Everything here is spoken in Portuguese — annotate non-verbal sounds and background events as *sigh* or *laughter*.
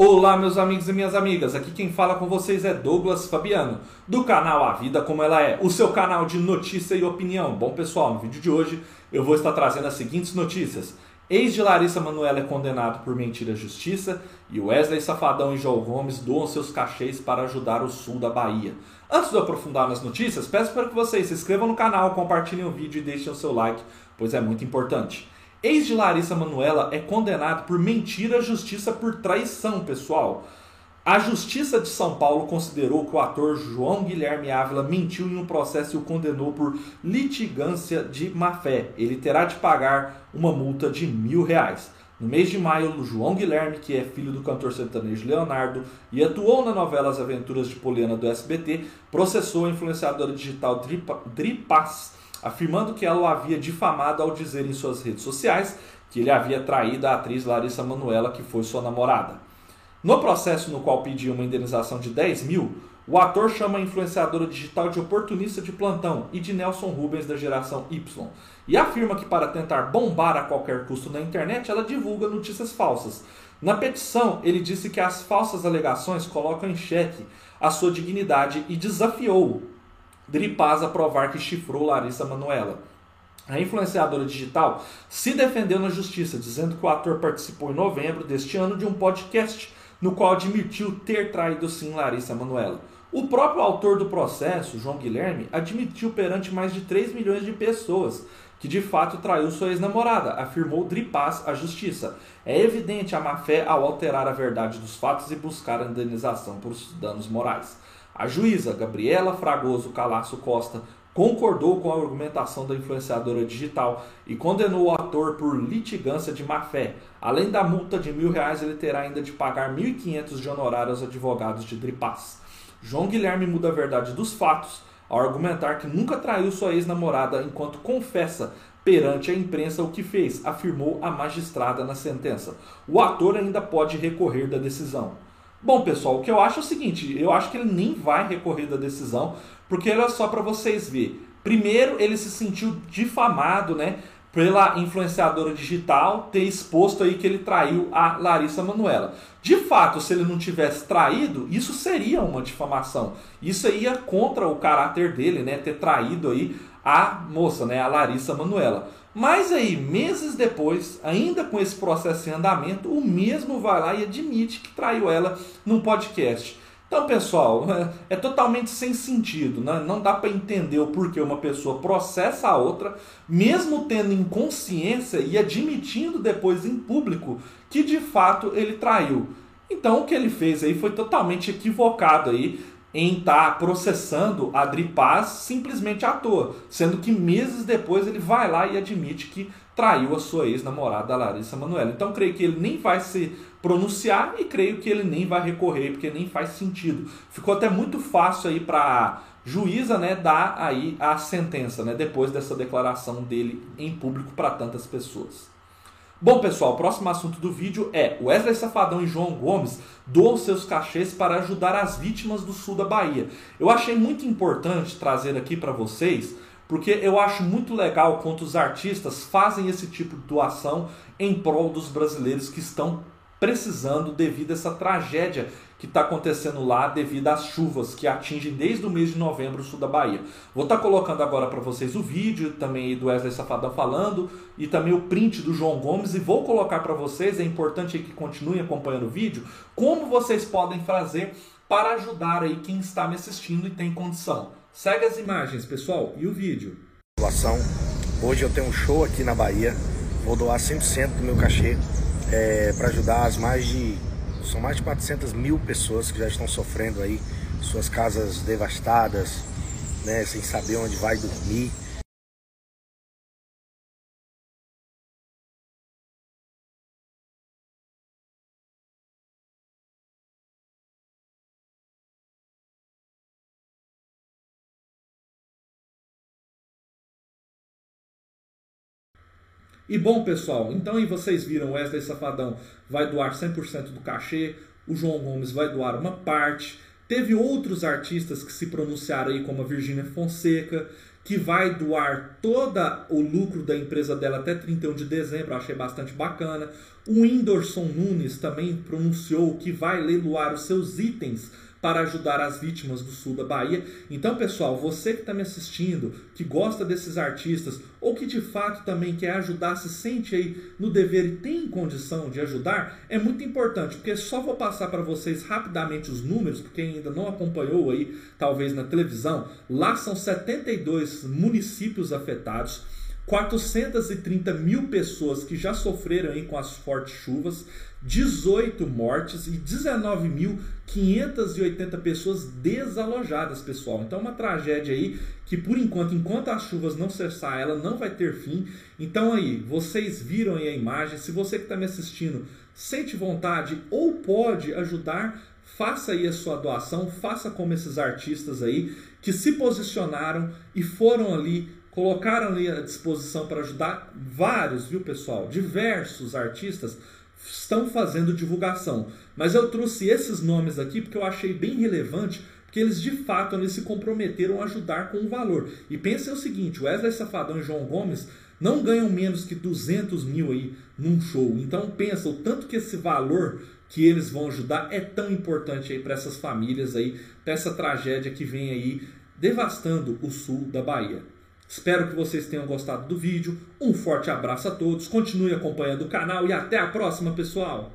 Olá, meus amigos e minhas amigas. Aqui quem fala com vocês é Douglas Fabiano, do canal A Vida Como Ela É, o seu canal de notícia e opinião. Bom, pessoal, no vídeo de hoje eu vou estar trazendo as seguintes notícias. Ex de Larissa Manoela é condenado por mentira à justiça e Wesley Safadão e João Gomes doam seus cachês para ajudar o sul da Bahia. Antes de eu aprofundar nas notícias, peço para que vocês se inscrevam no canal, compartilhem o vídeo e deixem o seu like, pois é muito importante. Ex de Larissa Manoela é condenado por mentira à justiça por traição, pessoal. A Justiça de São Paulo considerou que o ator João Guilherme Ávila mentiu em um processo e o condenou por litigância de má-fé. Ele terá de pagar uma multa de mil reais. No mês de maio, o João Guilherme, que é filho do cantor sertanejo Leonardo e atuou na novela As Aventuras de Poliana do SBT, processou a influenciadora digital Dripaz afirmando que ela o havia difamado ao dizer em suas redes sociais que ele havia traído a atriz Larissa Manoela, que foi sua namorada. No processo no qual pediu uma indenização de 10 mil, o ator chama a influenciadora digital de oportunista de plantão e de Nelson Rubens da geração Y. E afirma que para tentar bombar a qualquer custo na internet, ela divulga notícias falsas. Na petição, ele disse que as falsas alegações colocam em xeque a sua dignidade e desafiou Dripaz a provar que chifrou Larissa Manoela. A influenciadora digital se defendeu na justiça, dizendo que o ator participou em novembro deste ano de um podcast no qual admitiu ter traído sim Larissa Manoela. O próprio autor do processo, João Guilherme, admitiu perante mais de 3 milhões de pessoas que de fato traiu sua ex-namorada, afirmou Dripaz à justiça. É evidente a má-fé ao alterar a verdade dos fatos e buscar a indenização por danos morais. A juíza Gabriela Fragoso Calasso Costa concordou com a argumentação da influenciadora digital e condenou o ator por litigância de má-fé. Além da multa de mil reais, ele terá ainda de pagar 1.500 de honorário aos advogados de Dripaz. João Guilherme muda a verdade dos fatos ao argumentar que nunca traiu sua ex-namorada enquanto confessa perante a imprensa o que fez, afirmou a magistrada na sentença. O ator ainda pode recorrer da decisão. Bom, pessoal, o que eu acho é o seguinte: eu acho que ele nem vai recorrer da decisão, porque olha só para vocês ver. Primeiro, ele se sentiu difamado, né? Pela influenciadora digital ter exposto aí que ele traiu a Larissa Manuela. De fato, se ele não tivesse traído, isso seria uma difamação. Isso ia contra o caráter dele, né? Ter traído aí a moça, né? A Larissa Manuela. Mas aí, meses depois, ainda com esse processo em andamento, o mesmo vai lá e admite que traiu ela num podcast. Então, pessoal, é, *laughs* é totalmente sem sentido, né? não dá para entender o porquê uma pessoa processa a outra, mesmo tendo inconsciência e admitindo depois em público que de fato ele traiu. Então, o que ele fez aí foi totalmente equivocado aí em estar tá processando a Dripaz simplesmente à toa, sendo que meses depois ele vai lá e admite que traiu a sua ex-namorada Larissa Manoela. Então creio que ele nem vai se pronunciar e creio que ele nem vai recorrer, porque nem faz sentido. Ficou até muito fácil aí para juíza, né, dar aí a sentença, né, depois dessa declaração dele em público para tantas pessoas. Bom, pessoal, o próximo assunto do vídeo é Wesley Safadão e João Gomes doam seus cachês para ajudar as vítimas do sul da Bahia. Eu achei muito importante trazer aqui para vocês, porque eu acho muito legal quanto os artistas fazem esse tipo de doação em prol dos brasileiros que estão precisando devido a essa tragédia que está acontecendo lá devido às chuvas que atingem desde o mês de novembro o sul da Bahia. Vou estar tá colocando agora para vocês o vídeo também do Wesley Safadão falando e também o print do João Gomes e vou colocar para vocês, é importante que continuem acompanhando o vídeo, como vocês podem fazer para ajudar aí quem está me assistindo e tem condição. Segue as imagens, pessoal, e o vídeo. Hoje eu tenho um show aqui na Bahia, vou doar 100% do meu cachê é, para ajudar as mais de são mais de 400 mil pessoas que já estão sofrendo aí, suas casas devastadas, né, sem saber onde vai dormir. E bom, pessoal, então aí vocês viram, Wesley Safadão vai doar 100% do cachê, o João Gomes vai doar uma parte. Teve outros artistas que se pronunciaram aí, como a Virgínia Fonseca, que vai doar todo o lucro da empresa dela até 31 de dezembro, achei bastante bacana. O Whindersson Nunes também pronunciou que vai leiloar os seus itens para ajudar as vítimas do sul da Bahia. Então, pessoal, você que está me assistindo, que gosta desses artistas, ou que de fato também quer ajudar, se sente aí no dever e tem condição de ajudar, é muito importante, porque só vou passar para vocês rapidamente os números, porque ainda não acompanhou aí, talvez na televisão. Lá são 72 municípios afetados. 430 mil pessoas que já sofreram aí com as fortes chuvas, 18 mortes e 19.580 pessoas desalojadas, pessoal. Então, uma tragédia aí que, por enquanto, enquanto as chuvas não cessar, ela não vai ter fim. Então, aí, vocês viram aí a imagem. Se você que está me assistindo sente vontade ou pode ajudar, faça aí a sua doação, faça como esses artistas aí que se posicionaram e foram ali colocaram ali à disposição para ajudar vários, viu pessoal? Diversos artistas estão fazendo divulgação. Mas eu trouxe esses nomes aqui porque eu achei bem relevante, porque eles de fato eles se comprometeram a ajudar com o valor. E pensem o seguinte: Wesley Safadão e João Gomes não ganham menos que 200 mil aí num show. Então pensa o tanto que esse valor que eles vão ajudar é tão importante aí para essas famílias aí, para essa tragédia que vem aí devastando o sul da Bahia. Espero que vocês tenham gostado do vídeo. Um forte abraço a todos, continue acompanhando o canal e até a próxima, pessoal!